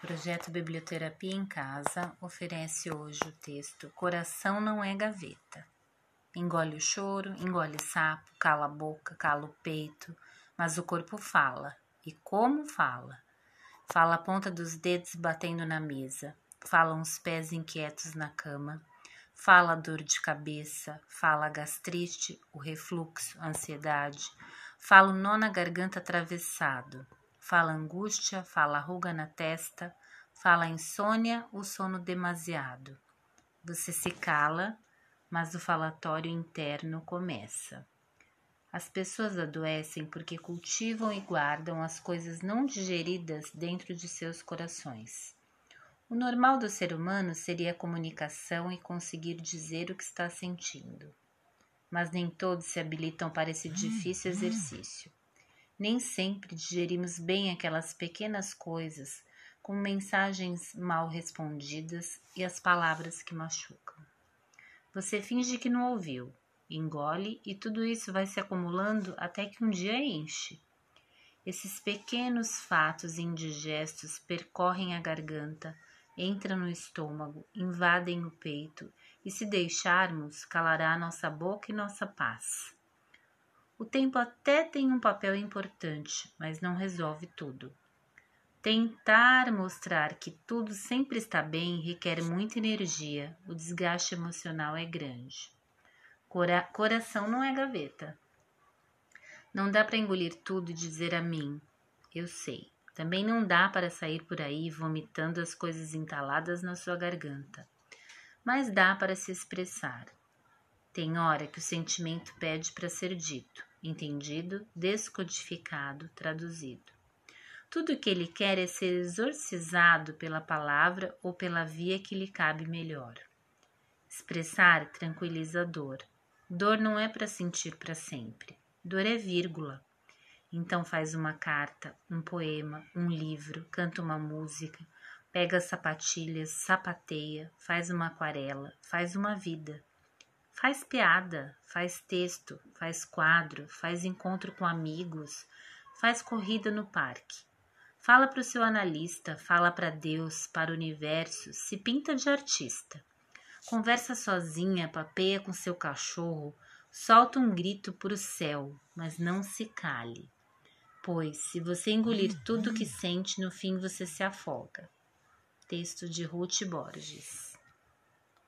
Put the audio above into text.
Projeto Biblioterapia em Casa oferece hoje o texto Coração não é gaveta. Engole o choro, engole sapo, cala a boca, cala o peito, mas o corpo fala. E como fala? Fala a ponta dos dedos batendo na mesa, falam os pés inquietos na cama, fala a dor de cabeça, fala a gastrite, o refluxo, a ansiedade, fala o nó na garganta atravessado fala angústia, fala ruga na testa, fala insônia, o sono demasiado. Você se cala, mas o falatório interno começa. As pessoas adoecem porque cultivam e guardam as coisas não digeridas dentro de seus corações. O normal do ser humano seria a comunicação e conseguir dizer o que está sentindo. Mas nem todos se habilitam para esse difícil exercício. Nem sempre digerimos bem aquelas pequenas coisas, com mensagens mal respondidas e as palavras que machucam. Você finge que não ouviu, engole e tudo isso vai se acumulando até que um dia enche. Esses pequenos fatos indigestos percorrem a garganta, entram no estômago, invadem o peito e, se deixarmos, calará nossa boca e nossa paz. O tempo até tem um papel importante, mas não resolve tudo. Tentar mostrar que tudo sempre está bem requer muita energia, o desgaste emocional é grande. Cora coração não é gaveta. Não dá para engolir tudo e dizer a mim, eu sei. Também não dá para sair por aí vomitando as coisas entaladas na sua garganta. Mas dá para se expressar. Tem hora que o sentimento pede para ser dito entendido, descodificado, traduzido. Tudo o que ele quer é ser exorcizado pela palavra ou pela via que lhe cabe melhor. Expressar tranquiliza a dor. Dor não é para sentir para sempre. Dor é vírgula. Então faz uma carta, um poema, um livro, canta uma música, pega as sapatilhas, sapateia, faz uma aquarela, faz uma vida. Faz piada, faz texto, faz quadro, faz encontro com amigos, faz corrida no parque. Fala para o seu analista, fala para Deus, para o universo, se pinta de artista. Conversa sozinha, papeia com seu cachorro, solta um grito para o céu, mas não se cale. Pois, se você engolir tudo que sente, no fim você se afoga. Texto de Ruth Borges.